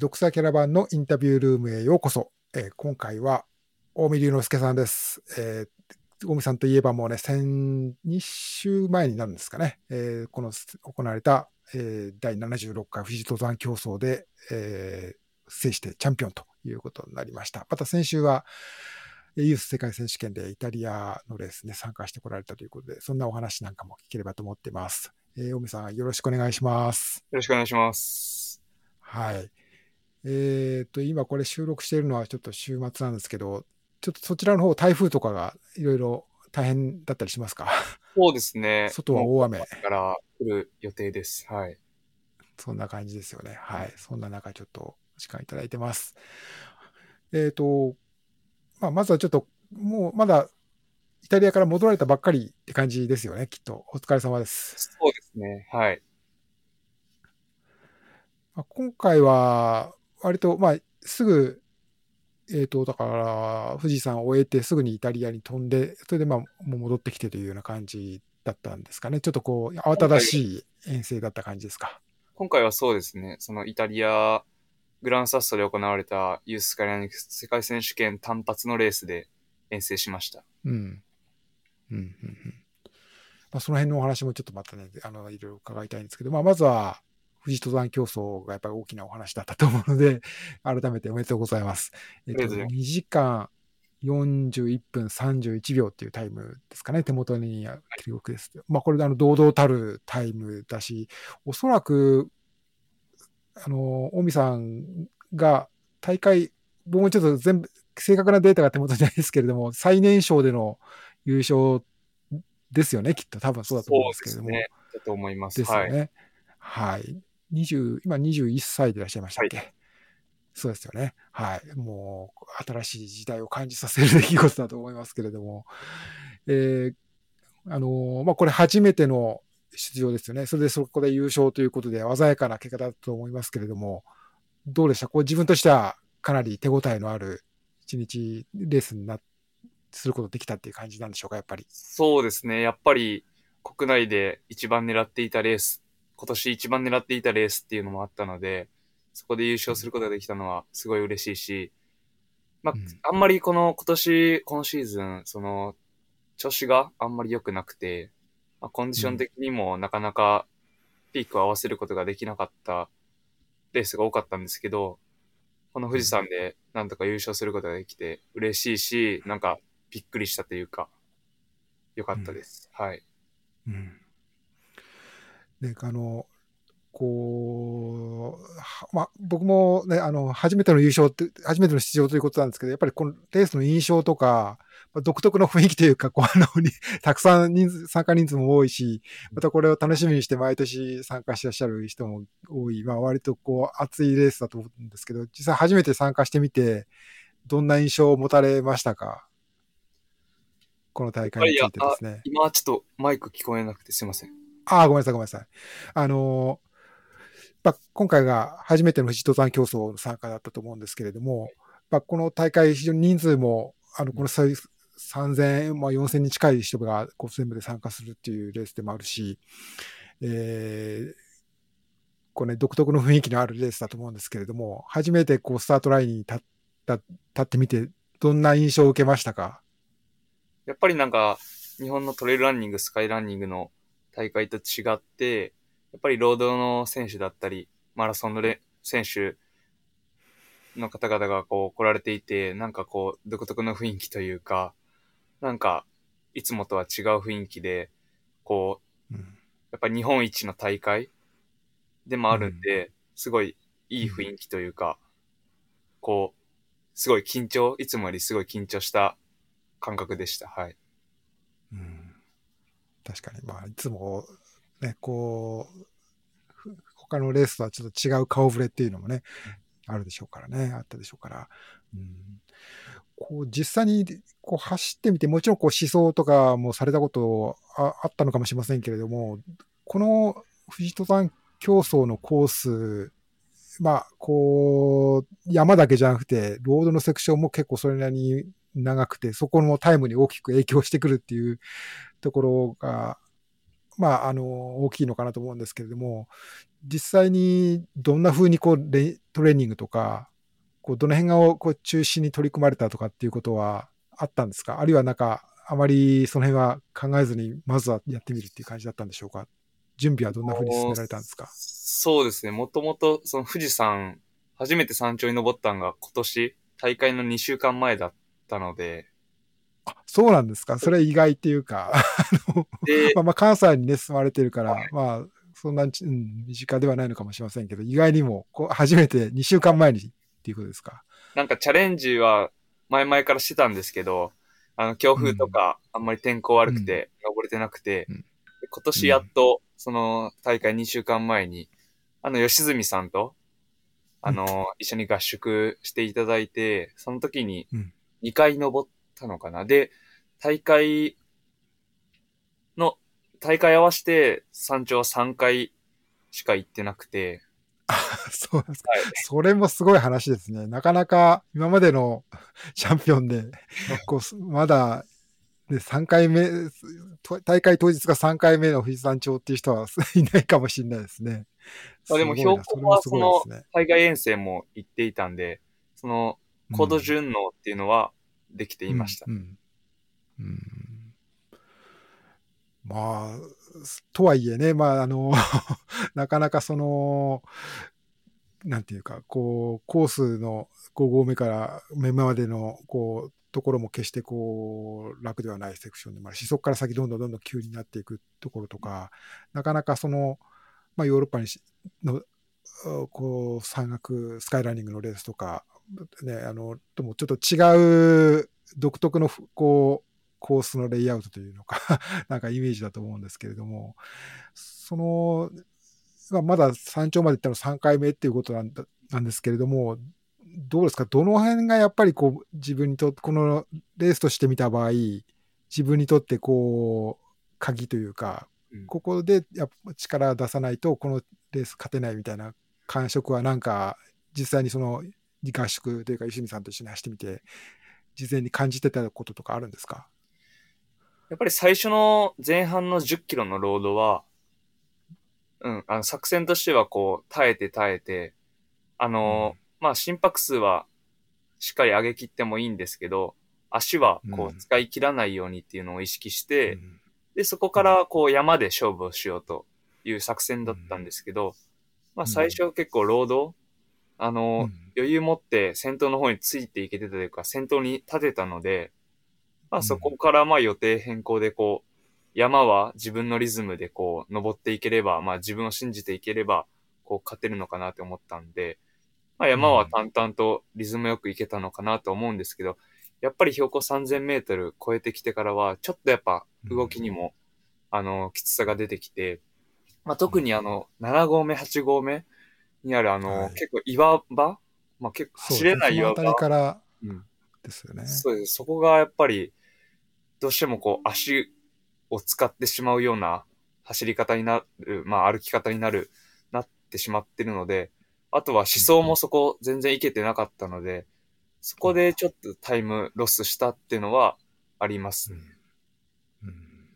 ドクターキャラバンのインタビュールームへようこそ。えー今回は、大見龍之介さんです。えー、大見さんといえばもうね、先、2週前になるんですかね。えーこの行われた、えー第76回富士登山競争で、えー制してチャンピオンということになりました。また先週は、えーユース世界選手権でイタリアのレースに参加してこられたということで、そんなお話なんかも聞ければと思っています。えー、大見さん、よろしくお願いします。よろしくお願いします。はい。えっ、と、今これ収録しているのはちょっと週末なんですけど、ちょっとそちらの方、台風とかがいろいろ大変だったりしますか？そうですね。外は大雨から来る予定です。はい。そんな感じですよね。はい。そんな中、ちょっとお時間いただいてます。えっ、と、まあ、まずはちょっと、もうまだイタリアから戻られたばっかりって感じですよね、きっと。お疲れ様です。そうですね。はい。まあ今回は、割と、まあ、すぐ、えっ、と、だから、富士山を終えてすぐにイタリアに飛んで、それでまあ、もう戻ってきてというような感じだったんですかね。ちょっとこう、慌ただしい遠征だった感じですか。今回はそうですね。そのイタリアグランサッソで行われたユースカリアニクス世界選手権単発のレースで遠征しました。うん。うん、うん、うん。まあ、その辺のお話もちょっとまたね、あの、いろいろ伺いたいんですけど、まあ、まずは、富士登山競争がやっぱり大きなお話だったと思うので、改めておめでとうございます。えっと、ありがとうございま2時間41分31秒っていうタイムですかね、手元に記録です。まあ、これであの、堂々たるタイムだし、おそらく、あの、大見さんが大会、僕もちょっと全部、正確なデータが手元にないですけれども、最年少での優勝ですよね、きっと。多分そうだと思うんですけれども。ね。だと思います。ですよはい。ね。はい。20今21歳でいらっしゃいましたっけ、そうですよね。はい。もう、新しい時代を感じさせる出来事だと思いますけれども。えーあのーまあ、これ初めての出場ですよね。それでそこで優勝ということで、鮮やかな結果だと思いますけれども、どうでした？こう自分としてはかなり手応えのある一日レースになすることできたっていう感じなんでしょうか、やっぱり。そうですね。やっぱり国内で一番狙っていたレース、今年一番狙っていたレースっていうのもあったので、そこで優勝することができたのはすごい嬉しいし、まあ、うんあんまりこの今年、今シーズン、その、調子があんまり良くなくて、まあ、コンディション的にもなかなかピークを合わせることができなかったレースが多かったんですけど、この富士山でなんとか優勝することができて嬉しいし、なんかびっくりしたというか、良かったです。はい。うん。で、あの、こう、まあ、僕もね、あの、初めての優勝って、初めての出場ということなんですけど、やっぱりこのレースの印象とか、まあ独特の雰囲気というか、こう、あの、たくさん人数、参加人数も多いし、またこれを楽しみにして毎年参加してらっしゃる人も多い、まあ、割とこう、熱いレースだと思うんですけど、実際初めて参加してみて、どんな印象を持たれましたか？この大会についてですね。今ちょっとマイク聞こえなくてすいません。ああ、ごめんなさい、ごめんなさい。あのまあ、今回が初めての富士登山競争の参加だったと思うんですけれども、まあ、この大会、非常に人数も、あの、この3000、まあ、4000に近い人がこう全部で参加するっていうレースでもあるし、えーこうね、独特の雰囲気のあるレースだと思うんですけれども、初めてこうスタートラインに立っ、立ってみて、どんな印象を受けましたか？やっぱりなんか、日本のトレイルランニング、スカイランニングの大会と違って、やっぱりロードの選手だったり、マラソンのレ選手の方々がこう来られていて、なんかこう、独特の雰囲気というか、なんか、いつもとは違う雰囲気で、こう、うん。やっぱり日本一の大会でもあるんで、すごいいい雰囲気というか、こう、すごい緊張、いつもよりすごい緊張した感覚でした。はい。確かに、まあ、いつも、ね、こう、他のレースとはちょっと違う顔ぶれっていうのもね、あるでしょうからね、あったでしょうから。うん、こう実際にこう走ってみて、もちろんこう思想とかもされたことああったのかもしれませんけれども、この富士登山競争のコース、まあ、こう、山だけじゃなくて、ロードのセクションも結構それなりに長くて、そこのタイムに大きく影響してくるっていうところが、まあ、あの、大きいのかなと思うんですけれども、実際にどんな風にこうレトレーニングとか、こうどの辺がこう中心に取り組まれたとかっていうことはあったんですか？あるいはなんか、あまりその辺は考えずに、まずはやってみるっていう感じだったんでしょうか？準備はどんな風に進められたんですか？そうですね。もともと、その富士山、初めて山頂に登ったのが今年、大会の2週間前だったので。あ、そうなんですか。それ意外っていうか、あの、まあ、まあ関西にね、住まれてるから、はい、まあ、そんな、うん、身近ではないのかもしれませんけど、意外にも、こう、初めて2週間前にっていうことですか。なんかチャレンジは前々からしてたんですけど、あの、強風とか、あんまり天候悪くて、登れてなくて、うん、今年やっと、その大会2週間前に、あの、吉住さんと、あの、一緒に合宿していただいて、その時に2回登ったのかな。で、大会の、大会合わせて山頂は3回しか行ってなくて。そうですか、はい。それもすごい話ですね。なかなか今までの チャンピオンで、こう、まだで、3回目、大会当日が3回目の富士山頂っていう人は いないかもしれないですね。まあでも標高はその海外遠征も行っていたんで、その高度順応っていうのはできていました。うん、うん、まあ、とはいえね、まああの なかなかその、なんていうか、こう、コースの5合目から目までの、こう、ところも決してこう楽ではないセクションでもある。し、そこから先どんどんどんどん急になっていくところとか、なかなかその、まあ、ヨーロッパにのこう山岳スカイランニングのレースとか、ね、あのともちょっと違う独特のこうコースのレイアウトというのか なんかイメージだと思うんですけれども、その、まあ、まだ山頂まで行ったの3回目っていうことなんだなんですけれども、どうですか？どの辺がやっぱりこう自分にとって、このレースとして見た場合、自分にとってこう、鍵というか、うん、ここでやっぱ力出さないとこのレース勝てないみたいな感触はなんか実際にその合宿というか石見さんと一緒に走ってみて事前に感じてたこととかあるんですか？やっぱり最初の前半の10キロのロードは、うん、あの作戦としてはこう耐えて耐えて、あの、まあ心拍数はしっかり上げ切ってもいいんですけど、足はこう使い切らないようにっていうのを意識して、うん、で、そこからこう山で勝負をしようという作戦だったんですけど、まあ最初結構ロード、あの、余裕持って先頭の方についていけてたというか、先頭に立てたので、まあそこからまあ予定変更でこう、山は自分のリズムでこう登っていければ、まあ自分を信じていければ、こう勝てるのかなって思ったんで、まあ、山は淡々とリズムよく行けたのかなと思うんですけど、やっぱり標高3000メートル超えてきてからは、ちょっとやっぱ動きにも、あの、きつさが出てきて、まあ、特にあの、7合目、8合目にあるあの、はい、結構岩場？まあ、結構走れない岩場？そのから、うん、ですよね。そうです。そこがやっぱり、どうしてもこう、足を使ってしまうような走り方になる、まあ、歩き方になる、なってしまってるので、あとは思想もそこ全然いけてなかったので、そこでちょっとタイムロスしたっていうのはあります、ねうん。うん、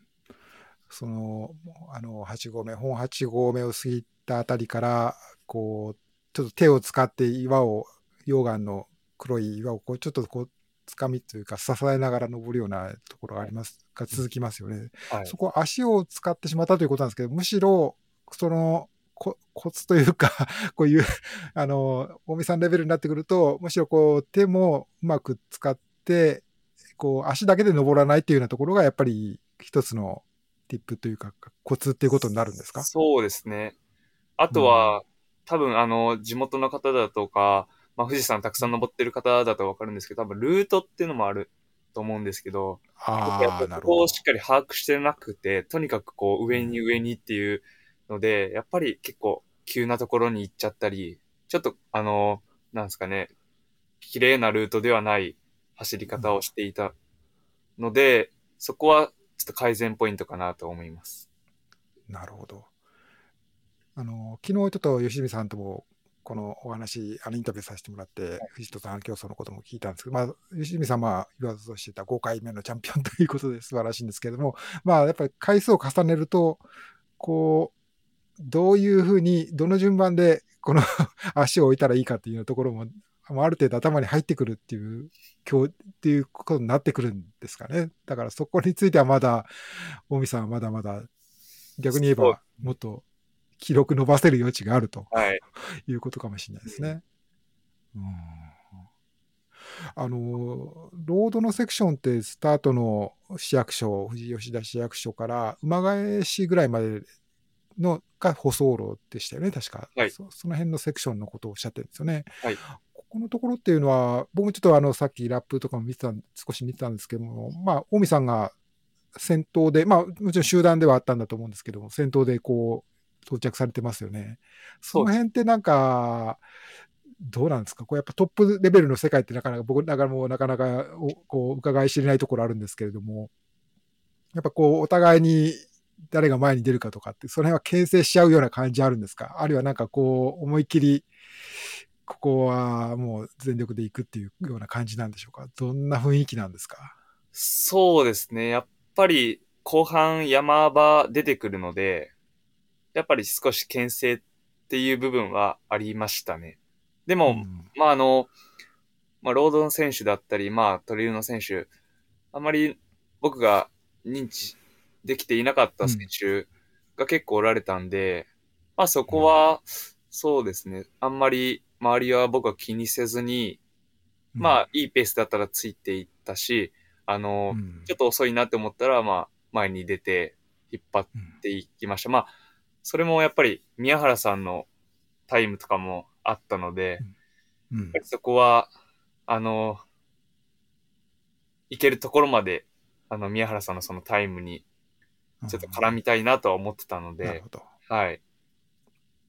その、あの、8合目、本8合目を過ぎたあたりから、こう、ちょっと手を使って岩を、溶岩の黒い岩をこう、ちょっとこう、つかみというか支えながら登るようなところがありますが続きますよね、はい、そこ足を使ってしまったということなんですけどむしろそのコツというか こういうあの、大見さんレベルになってくると、むしろこう、手もうまく使って、こう、足だけで登らないっていうようなところが、やっぱり一つのティップというか、コツっていうことになるんですか？そうですね。あとは、うん、多分、あの、地元の方だとか、まあ、富士山たくさん登ってる方だとわかるんですけど、多分、ルートっていうのもあると思うんですけど、ああ、なるほど。ここをしっかり把握してなくて、とにかくこう、上に上にっていう、ので、やっぱり結構急なところに行っちゃったり、ちょっとあの、なんですかね、綺麗なルートではない走り方をしていたので、そこはちょっと改善ポイントかなと思います。なるほど。あの、昨日ちょっと吉見さんともこのお話、あのインタビューさせてもらって、藤戸さん競争のことも聞いたんですけど、まあ、吉見さんは言わずとしてた5回目のチャンピオンということで素晴らしいんですけれども、まあ、やっぱり回数を重ねると、こう、どういうふうに、どの順番でこの 足を置いたらいいかっていうところも、ある程度頭に入ってくるっていう、今日っていうことになってくるんですかね。だからそこについてはまだ、大見さんはまだまだ、逆に言えば、もっと記録伸ばせる余地があると、はい、いうことかもしれないですね。うんあの、ロードのセクションってスタートの市役所、富士吉田市役所から馬返しぐらいまでのが舗装路でしたよね、確か、はいそ。その辺のセクションのことをおっしゃってるんですよね。はい、ここのところっていうのは、僕もちょっとあのさっきラップとかも見てた少し見てたんですけども、まあ、近江さんが先頭で、まあ、もちろん集団ではあったんだと思うんですけども、先頭でこう、到着されてますよね。その辺ってなんか、どうなんですか？こうやっぱトップレベルの世界ってなかなか、僕だからもうなかなかこう伺い知れないところあるんですけれども、やっぱこうお互いに誰が前に出るかとかって、その辺は牽制しちゃうような感じあるんですか？あるいはなんかこう思いっきり、ここはもう全力で行くっていうような感じなんでしょうか？どんな雰囲気なんですか？そうですね。やっぱり後半山場出てくるので、やっぱり少し牽制っていう部分はありましたね。でも、うん、まああの、まあロードの選手だったり、まあトリルの選手、あまり僕が認知できていなかった選手が結構おられたんで、うん、まあそこは、そうですね、あんまり周りは僕は気にせずに、まあいいペースだったらついていったし、あの、うん、ちょっと遅いなって思ったら、まあ前に出て引っ張っていきました。まあ、それもやっぱり宮原さんのタイムとかもあったので、うん、そこは、あの、行けるところまで、あの、宮原さんのそのタイムに、ちょっと絡みたいなとは思ってたので、はい。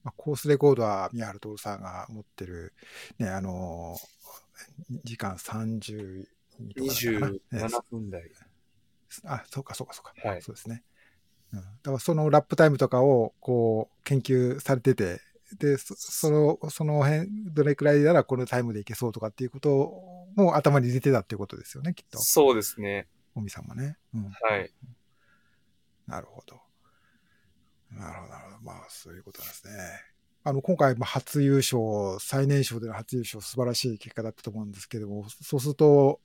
まあ、コースレコードは宮原徹さんが持ってる、ね、あのー、時間32とか27分台。あ、そうかそうかそうか。はい、そうですね。うん、だからそのラップタイムとかをこう研究されてて、で、その、その辺、どれくらいならこのタイムでいけそうとかっていうことも頭に入れてたっていうことですよね、きっと。そうですね。尾身さんもね。うん、はい。なるほど。なるほど、なるほど。まあ、そういうことなんですね。あの、今回、初優勝、最年少での初優勝、素晴らしい結果だったと思うんですけども、そうすると、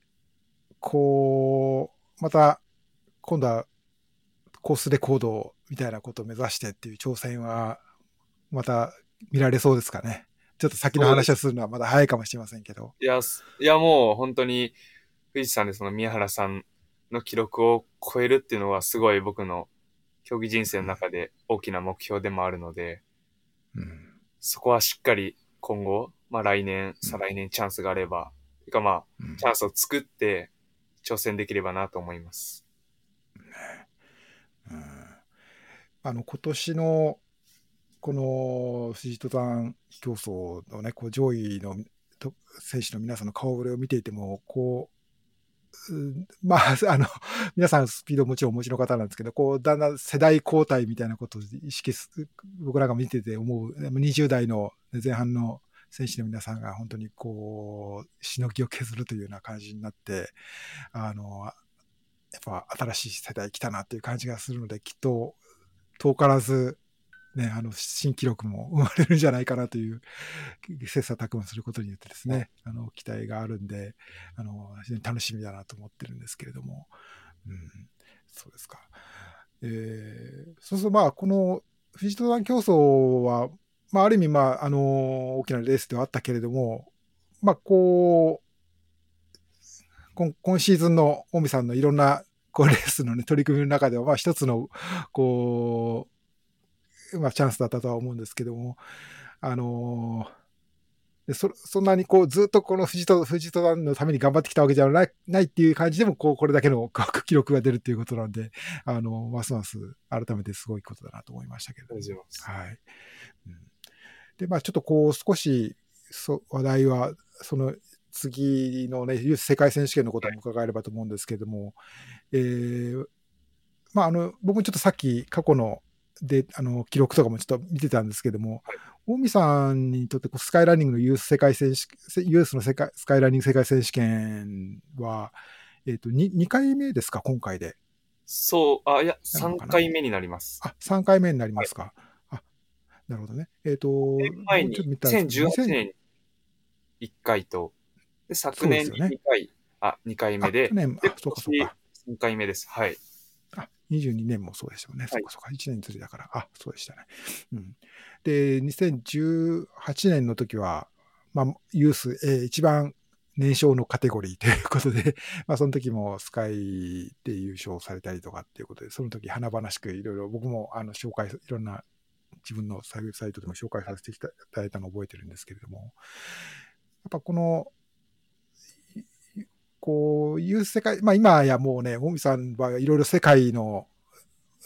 こう、また、今度はコースレコードみたいなことを目指してっていう挑戦は、また見られそうですかね。ちょっと先の話をするのはまだ早いかもしれませんけど。いや、いやもう本当に、富士山でその宮原さんの記録を超えるっていうのはすごい僕の競技人生の中で大きな目標でもあるので、うん、そこはしっかり今後、まあ来年、再来年チャンスがあれば、うん、かまあ、うん、チャンスを作って挑戦できればなと思います。うん、あの、今年のこの富士登山競争のね、こう上位の選手の皆さんの顔ぶれを見ていても、こう、まあ、あの、皆さんスピードもちろんお持ちの方なんですけど、こう、だんだん世代交代みたいなことを意識す、僕らが見てて思う、20代の前半の選手の皆さんが本当にこう、しのぎを削るというような感じになって、あの、やっぱ新しい世代来たなっていう感じがするので、きっと遠からずね、あの、新記録も生まれるんじゃないかなという、切磋琢磨することによってですね、あの、期待があるんで、あの、非常に楽しみだなと思ってるんですけれども、うん、そうですか。えー、そうすると、まあ、この、富士登山競争は、まあ、ある意味、まあ、あの、大きなレースではあったけれども、まあ、こう、今今シーズンの近江さんのいろんなこうレースの、ね、取り組みの中では、まあ、一つの、こう、まあ、チャンスだったとは思うんですけども、あのー、そそんなにこうずっとこの富士と富士登山のために頑張ってきたわけじゃないないっていう感じでもこうこれだけの 記録が出るっていうことなんで、あのますます改めてすごいことだなと思いましたけど。はい。うん、で、まあちょっとこう少しそ話題は、その次のね、世界選手権のことも伺えればと思うんですけども、えー、まああの、僕もちょっとさっき過去ので、あの、記録とかもちょっと見てたんですけども、はい、大見さんにとってこうスカイランニングのユース世界選手、ユースの世界スカイランニング世界選手権は、えっ、ー、と2、2回目ですか、今回で。そう、あ、いや、3回目になります。あ、3回目になりますか。はい、あ、なるほどね。えっ、と、前に、ちょっと見たんですけど2018年に1回と、で、昨年にそうですよね2回、あ、2回目であ去、年、であ、そうかそうか。3回目です。はい。あ、22年もそうですよね。そうかそうか。1年ずりだから。あ、そうでしたね。うん。で、2018年の時は、まあ、ユース、えー一番年少のカテゴリーということで、まあ、その時もスカイで優勝されたりとかっていうことで、その時華々しくいろいろ僕もあの紹介、いろんな自分のサイトでも紹介させていただいたのを覚えてるんですけれども、やっぱこの、いこういう世界、まあ今やもうね、もみさんはいろいろ世界の、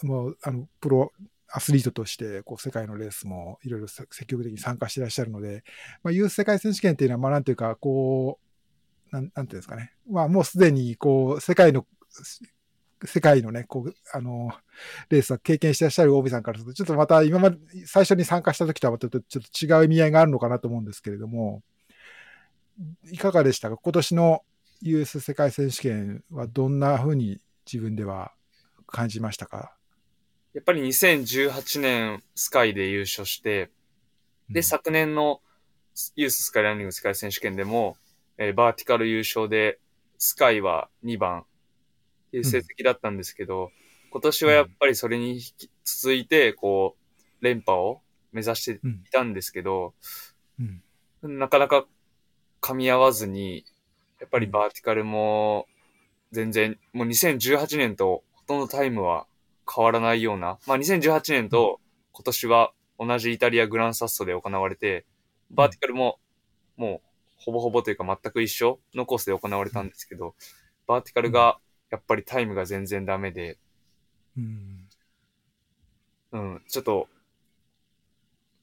もう、あの、プロアスリートとして、こう、世界のレースもいろいろ積極的に参加していらっしゃるので、まあ、ユース世界選手権っていうのは、まあ、なんていうか、こう、なん、なんていうんですかね。まあ、もうすでに、こう、世界の、世界のね、こう、あの、レースは経験してらっしゃる大見さんからすると、ちょっとまた今まで、最初に参加した時とはまたちょっと違う意味合いがあるのかなと思うんですけれども、いかがでしたか？今年のユース世界選手権はどんな風に自分では感じましたか？やっぱり2018年スカイで優勝して、で、昨年のユーススカイランニング世界選手権でも、えーバーティカル優勝で、スカイは2番。っていう成績だったんですけど、今年はやっぱりそれに引き続いて、こう、連覇を目指してうんいたんですけど、うん。なかなか噛み合わずに、やっぱりバーティカルも全然、もう2018年とほとんどタイムは変わらないような、まあ2018年と今年は同じイタリアグランサッソで行われて、バーティカルももうほぼほぼというか全く一緒のコースで行われたんですけど、バーティカルがやっぱりタイムが全然ダメで、うんうん、ちょっと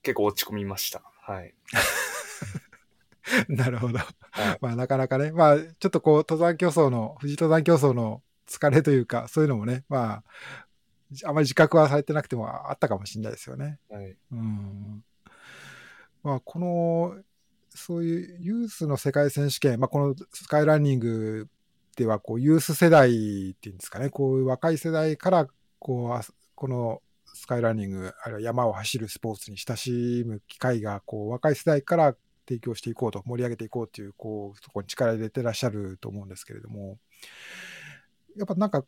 結構落ち込みました。はい。なるほど。はいまあなかなかね、まあちょっとこう登山競争の、富士登山競争の疲れというか、そういうのもね、まあ、あまり自覚はされてなくてもあったかもしれないですよね。はい。うん。まあこの、そういうユースの世界選手権、まあこのスカイランニングではこうユース世代っていうんですかね、こういう若い世代からこうあこのスカイランニング、あるいは山を走るスポーツに親しむ機会がこう若い世代から提供していこうと、盛り上げていこうという、こう、そこに力入れてらっしゃると思うんですけれども、やっぱなんか、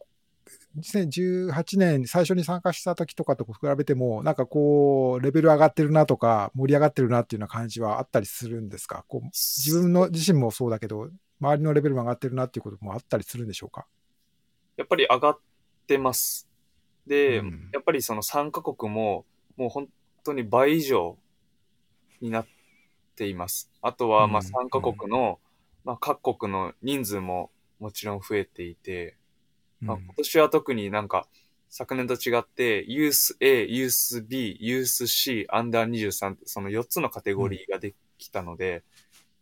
2018年最初に参加した時とかと比べても、なんかこう、レベル上がってるなとか、盛り上がってるなっていうような感じはあったりするんですか？こう自分の自身もそうだけど、周りのレベルも上がってるなっていうこともあったりするんでしょうか？やっぱり上がってます。で、うん。やっぱりその3カ国も、もう本当に倍以上になっています。あとは、まあうん3カ国の、まあ各国の人数ももちろん増えていて、まあ、今年は特になんか、昨年と違って、ユース A、ユース B、ユース C、アンダー23って、その4つのカテゴリーができたので、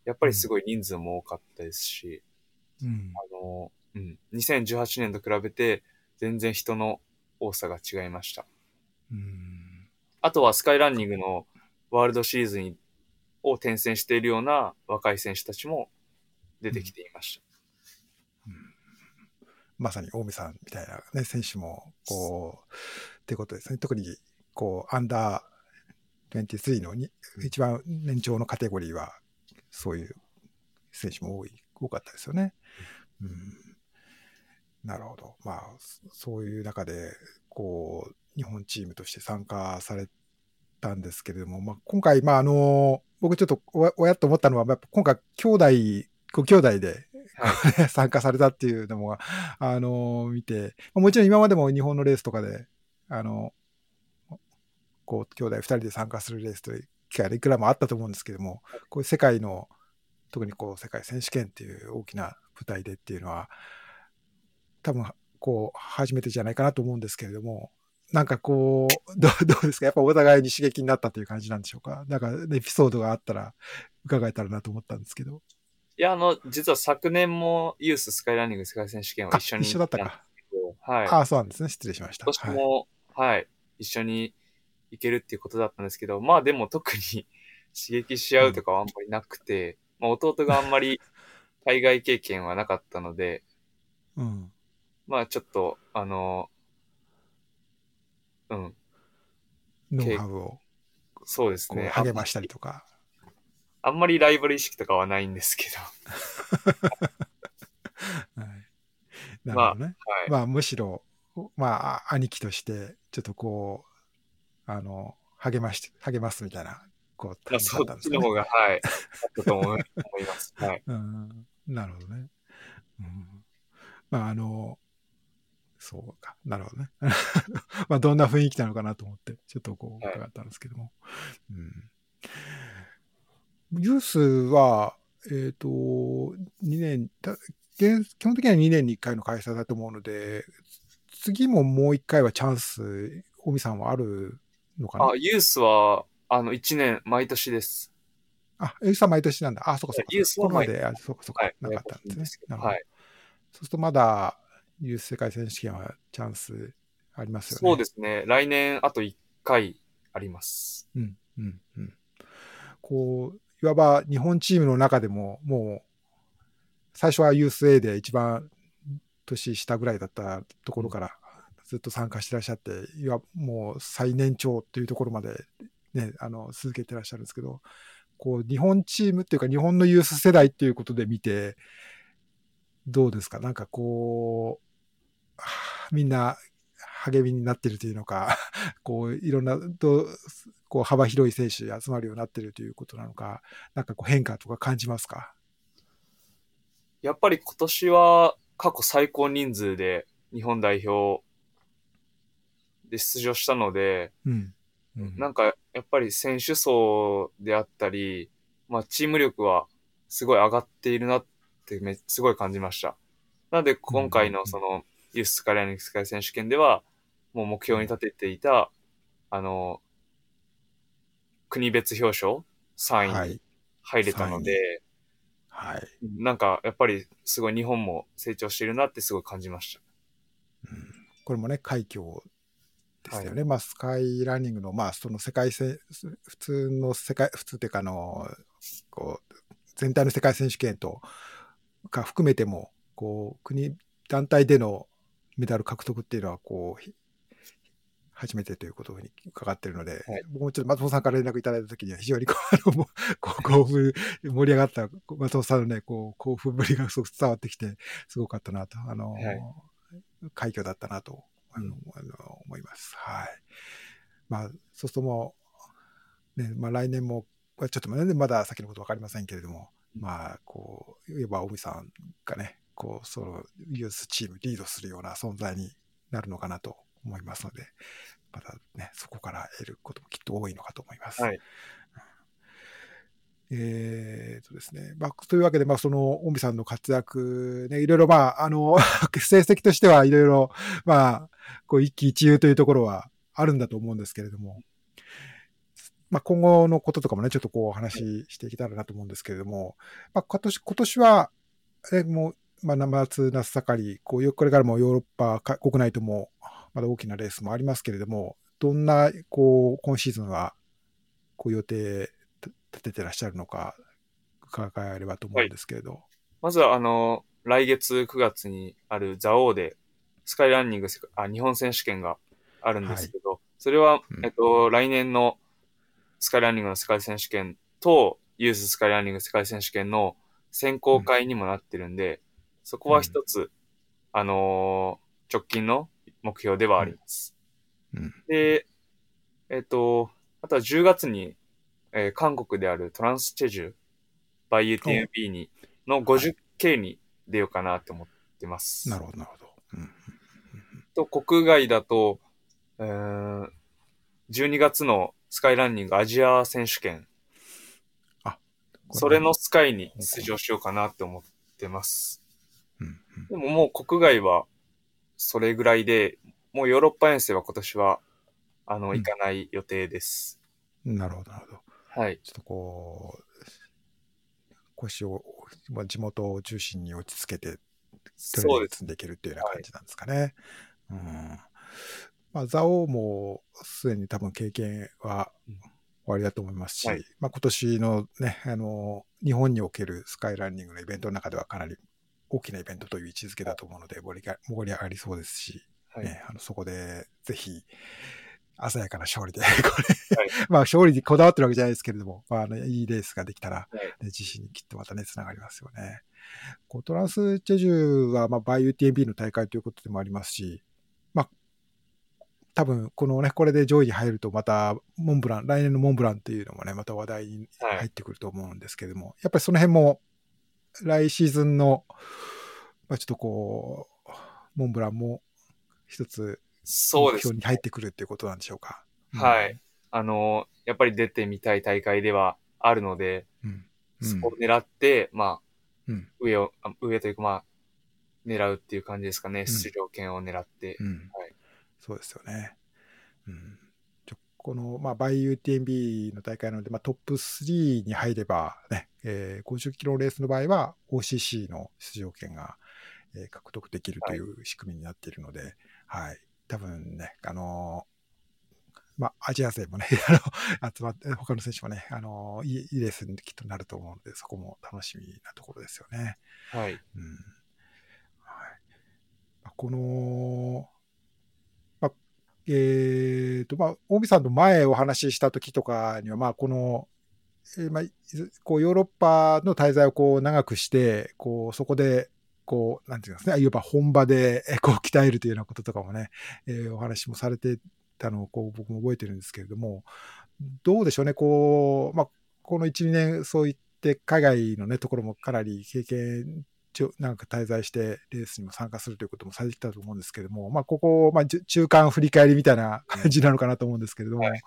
やっぱりすごい人数も多かったですし、うん。あの、うん、2018年と比べて、全然人の多さが違いました。うん。あとはスカイランニングのワールドシリーズにを転戦しているような若い選手たちも出てきていました。まさに大見さんみたいな、ね、選手も、こう、っていうことですね。特に、こう、アンダー23のに一番年長のカテゴリーは、そういう選手も多い、多かったですよね。うん。なるほど。まあ、そそういう中で、こう、日本チームとして参加されたんですけれども、まあ、今回、まあ、あの、僕ちょっとおおやっと思ったのは、やっぱ今回、兄弟、ご兄弟で、参加されたっていうのも、あの、見て、もちろん今までも日本のレースとかで、あの、こう、兄弟二人で参加するレースという機会がいくらもあったと思うんですけども、こういう世界の、特にこう、世界選手権っていう大きな舞台でっていうのは、多分、こう、初めてじゃないかなと思うんですけれども、なんかこう、どう どうですか？やっぱお互いに刺激になったという感じなんでしょうか？なんか、エピソードがあったら伺えたらなと思ったんですけど。いや、あの、実は昨年もユーススカイランニング世界選手権をあ一緒に一緒だったか。はい。ああ、そうなんですね。失礼しました。今年はいも、はい、一緒に行けるっていうことだったんですけど、まあでも特に刺激し合うとかはあんまりなくて、まあ弟があんまり 海外経験はなかったので、うん。まあちょっと、あの、うん、ノウハウをそうですね。励ましたりとか。あんまりライバル意識とかはないんですけ はい、なるほどね。ど。はい。まあ、むしろ、まあ、あ兄貴として、ちょっとこう、あの、励まして、励ますみたいな、こう、まあ、感じだそっんですかね。ちの方が、はい。あったと思い思います。はい。うん、なるほどね。うん、まあ、あの、そうか、なるほどね。まあ、どんな雰囲気なのかなと思って、ちょっとこう、はい伺ったんですけども。うん、ユースは、えっ、と、2年、基本的には2年に1回の開催だと思うので、次ももう1回はチャンス、尾身さんはあるのかな？あ、ユースは、あの、1年、毎年です。あ、ユースは毎年なんだ。あ、そうかそうか。ユースは毎ここまで、あそうかそうか、はい。なかったんですね。はい。そうするとまだユース世界選手権はチャンスありますよね。。そうですすね。来年、あと1回あります。うん、うん、うん。こう、いわば日本チームの中でも、もう、最初は USA で一番年下ぐらいだったところからずっと参加してらっしゃって、いわもう最年長というところまでね、あの、続けてらっしゃるんですけど、こう、日本チームっていうか日本のユース世代っていうことで見て、どうですか？なんかこう、はあみんな励みになってるというのか、こう、いろんな、とこう幅広い選手集まるようになってるということなのか、なんかこう変化とか感じますか？やっぱり今年は過去最高人数で日本代表で出場したので、うん。うんなんかやっぱり選手層であったり、まあチーム力はすごい上がっているなってめすごい感じました。なので今回のそのユーススカイライニング世界選手権ではもう目標に立てていた、あの、国別表彰3位にはい。入れたので、はい。なんかやっぱりすごい日本も成長しているなってすごい感じました。うんこれもね、快挙でしたよね。まあ、スカイランニングの、まあ、その世界戦、普通の世界、普通っていうか、あの、こう、全体の世界選手権とか含めても、こう、国、団体でのメダル獲得っていうのは、こう、ひ初めてということに伺っているので、はい僕もちょっと松本さんから連絡いただいたときには、非常にこう、こう興奮、盛り上がった松本さんのね、こう、興奮ぶりがすごく伝わってきて、すごかったなと、あの、はい快挙だったなと、あのあの思います。はい。まあ、そうするともう、ね、まあ来年も、まあちょっとね、まだ先のことわかりませんけれども、まあ、こう、いわば尾身さんがね、こう、そのユースチームリードするような存在になるのかなと思いますので、またね、そこから得ることもきっと多いのかと思います。はいえーとですね。まあ、というわけで、まあ、その、尾身さんの活躍、ね、いろいろ、まあ、あの、成績としてはいろいろ、まあ、こう、一喜一憂というところはあるんだと思うんですけれども、まあ、今後のこととかもね、ちょっとこう、お話ししていけたらなと思うんですけれども、まあ、今年、今年は、え、もう、まあ、夏、夏盛り、こう、よこれからもヨーロッパか国内とも、まだ大きなレースもありますけれども、どんな、こう、今シーズンは、こう、予定立ててらっしゃるのか、伺えればと思うんですけれど。まずは、あの、来月9月にあるザオーで、スカイランニングあ日本選手権があるんですけど、それは、うん。えっと、来年のスカイランニングの世界選手権と、ユーススカイランニング世界選手権の選考会にもなってるんで、そこは一つ、あのー直近の目標ではあります。うん。で、えっと、あとは10月に、えー韓国であるトランスチェジュ、バイ UTMB に、の 50K に出ようかなと思ってます。なるほど、なるほど。うん。と、国外だと、えー12月のスカイランニングアジア選手権、それのスカイに出場しようかなって思ってます。うん。でももう国外はそれぐらいで、もうヨーロッパ遠征は今年は、あの、うん行かない予定です。うん。なるほど、なるほど。はい。ちょっとこう、腰を、まあ、地元を中心に落ち着けて、そうです。積んでいけるっていうような感じなんですかね。うん。まあ、ザオもすでに多分経験はうん終わりだと思いますし、はいまあ、今年のね、あの、日本におけるスカイランニングのイベントの中ではかなり大きなイベントという位置づけだと思うので、盛りが盛り上がりそうですし、はい。ね、あのそこでぜひ鮮やかな勝利で、これ、まあ勝利にこだわってるわけじゃないですけれども、まあ、ね、いいレースができたら、ね、自信にきっとまたね、つながりますよね。こうトランスチェジュは、まあ、バイ UTMB の大会ということでもありますし、まあ、多分、このね、これで上位に入ると、また、モンブラン、来年のモンブランっていうのもね、また話題に入ってくると思うんですけれども、はい、やっぱりその辺も、来シーズンの、まあ、ちょっとこう、モンブランも一つ、そうです、目標に入ってくるっていうことなんでしょうか。はい。あの、やっぱり出てみたい大会ではあるので、うんうん、そこを狙って、まあ、うん、上を、上というかまあ、狙うっていう感じですかね。出場権を狙って。はい。そうですよね。うん。この、まあ、バイ UTMB の大会なので、まあ、トップ3に入ればね、えー、50キロレースの場合は OCC の出場権が、えー、獲得できるという仕組みになっているので、はい、はい、多分ね、あのー、まあ、アジア勢もね、あの、集まって、他の選手もね、あのー、いいレースにきっとなると思うので、そこも楽しみなところですよね。はい。うん。はい。まあ、この、えっ、ー、と、まあ、大見さんと前お話しした時とかには、まあ、この、えー、まあ、こう、ヨーロッパの滞在をこう、長くして、こう、そこで、こう、なんていうんですね、いわば本場で、こう、鍛えるというようなこととかもね、えー、お話もされてたのを、こう、僕も覚えてるんですけれども、どうでしょうね、こう、まあ、この1、2年、そういって海外のね、ところもかなり経験なんか滞在してレースにも参加するということもされてきたと思うんですけれども、まあ、ここ、まあ、中間振り返りみたいな感じなのかなと思うんですけれども、はい、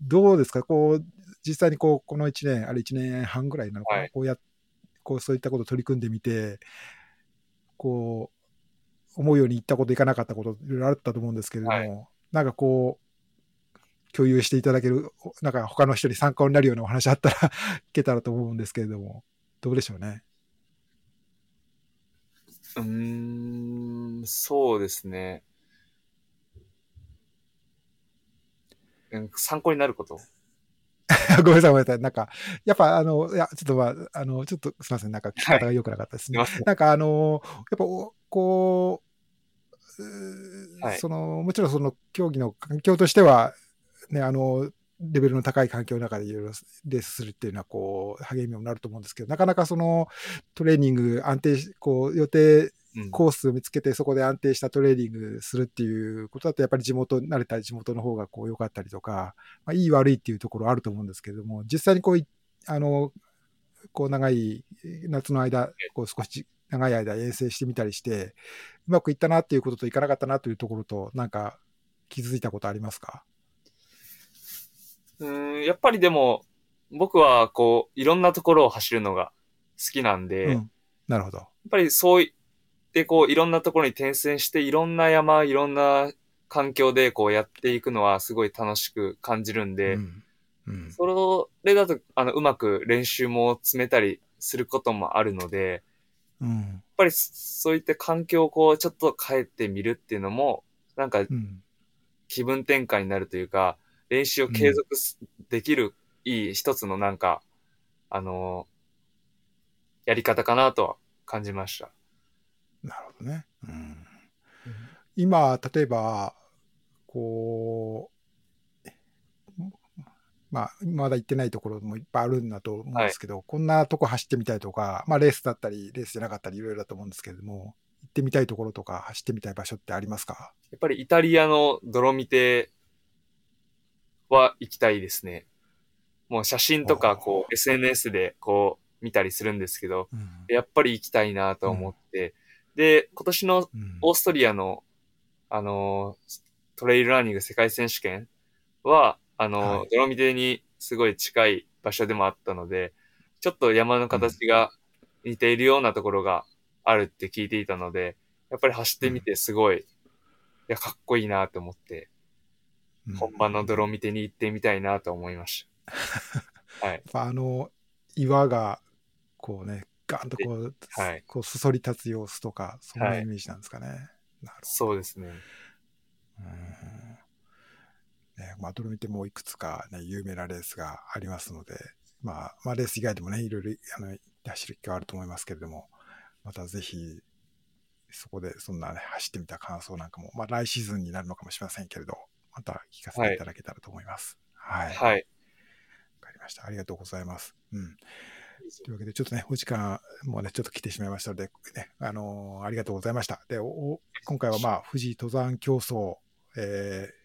どうですか、こう、実際にこう、この1年、あれ1年半ぐらいなのかな、はい、こうや、こう、そういったことを取り組んでみて、こう、思うようにいったこと、いかなかったこと、いろいろあったと思うんですけれども、はい、なんかこう、共有していただける、なんか他の人に参考になるようなお話あったら 聞けたらと思うんですけれども、どうでしょうね？うーん、そうですね。参考になること？ごめんなさい、ごめんなさい。なんか、やっぱ、あの、いや、ちょっとまあ、あの、ちょっとすみません。なんか、聞き方が良くなかったですね。はい、なんか、あの、やっぱ、こう、はい、その、もちろんその競技の環境としては、ね、あの、レベルの高い環境の中でいろいろレースするっていうのは、こう、励みにもなると思うんですけど、なかなかそのトレーニング安定し、こう、予定コースを見つけて、そこで安定したトレーニングするっていうことだと、やっぱり地元、慣れた地元の方がこう良かったりとか、まあ、いい悪いっていうところあると思うんですけれども、実際にこう、あの、こう長い夏の間、こう少し長い間遠征してみたりして、うまくいったなっていうことといかなかったなというところと、なんか気づいたことありますか？うん、やっぱりでも、僕はこう、いろんなところを走るのが好きなんで、うん、なるほど。やっぱりそういってこう、いろんなところに転戦して、いろんな山、いろんな環境でこうやっていくのはすごい楽しく感じるんで、うん。うん、それだと、あの、うまく練習も詰めたりすることもあるので、うん、やっぱりそういった環境をこう、ちょっと変えてみるっていうのも、なんか、気分転換になるというか、練習を継続できる、いい一つのなんか、あのー、やり方かなとは感じました。なるほどね。うん、今、例えば、こう、まあ、まだ行ってないところもいっぱいあるんだと思うんですけど、はい、こんなとこ走ってみたいとか、まあ、レースだったり、レースじゃなかったり、いろいろだと思うんですけれども、行ってみたいところとか、走ってみたい場所ってありますか？やっぱりイタリアの泥見ては行きたいですね。もう写真とか、こう、SNS でこう、見たりするんですけど、うん、やっぱり行きたいなと思って、うん、で、今年のオーストリアの、あの、トレイルランニング世界選手権は、あの、はい、ドロミテにすごい近い場所でもあったので、ちょっと山の形が似ているようなところがあるって聞いていたので、やっぱり走ってみてすごい、いや、かっこいいなと思って、本場の泥見てに行ってみたいなと思いました。はい。あの、岩が、こうね、ガンとこう、はい、こうそそり立つ様子とか、そんなイメージなんですかね。はい、なるほど。そうですね。うん。ね、まあ、泥見てもいくつかね、有名なレースがありますので、まあ、まあ、レース以外でもね、いろいろ、あの、走る機会はあると思いますけれども、またぜひ、そこでそんなね、走ってみた感想なんかも、まあ来シーズンになるのかもしれませんけれど、また聞かせていただけたらと思います。はい。わ、はい。かりました。ありがとうございます。うん。というわけで、ちょっとね、お時間もね、ちょっと来てしまいましたので、ね、あのーありがとうございました。で、今回はまあ、富士登山競争、えー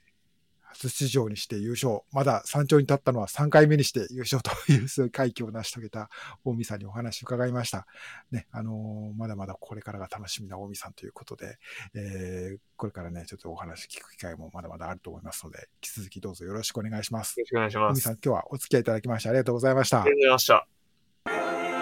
初出場にして優勝。まだ山頂に立ったのは3回目にして優勝という、そういう快挙を成し遂げた大見さんにお話を伺いました。ね、あのーまだまだこれからが楽しみな大見さんということで、えーこれからね、ちょっとお話聞く機会もまだまだあると思いますので、引き続きどうぞよろしくお願いします。よろしくお願いします。大見さん、今日はお付き合いいただきましてありがとうございましたありがとう。ございました。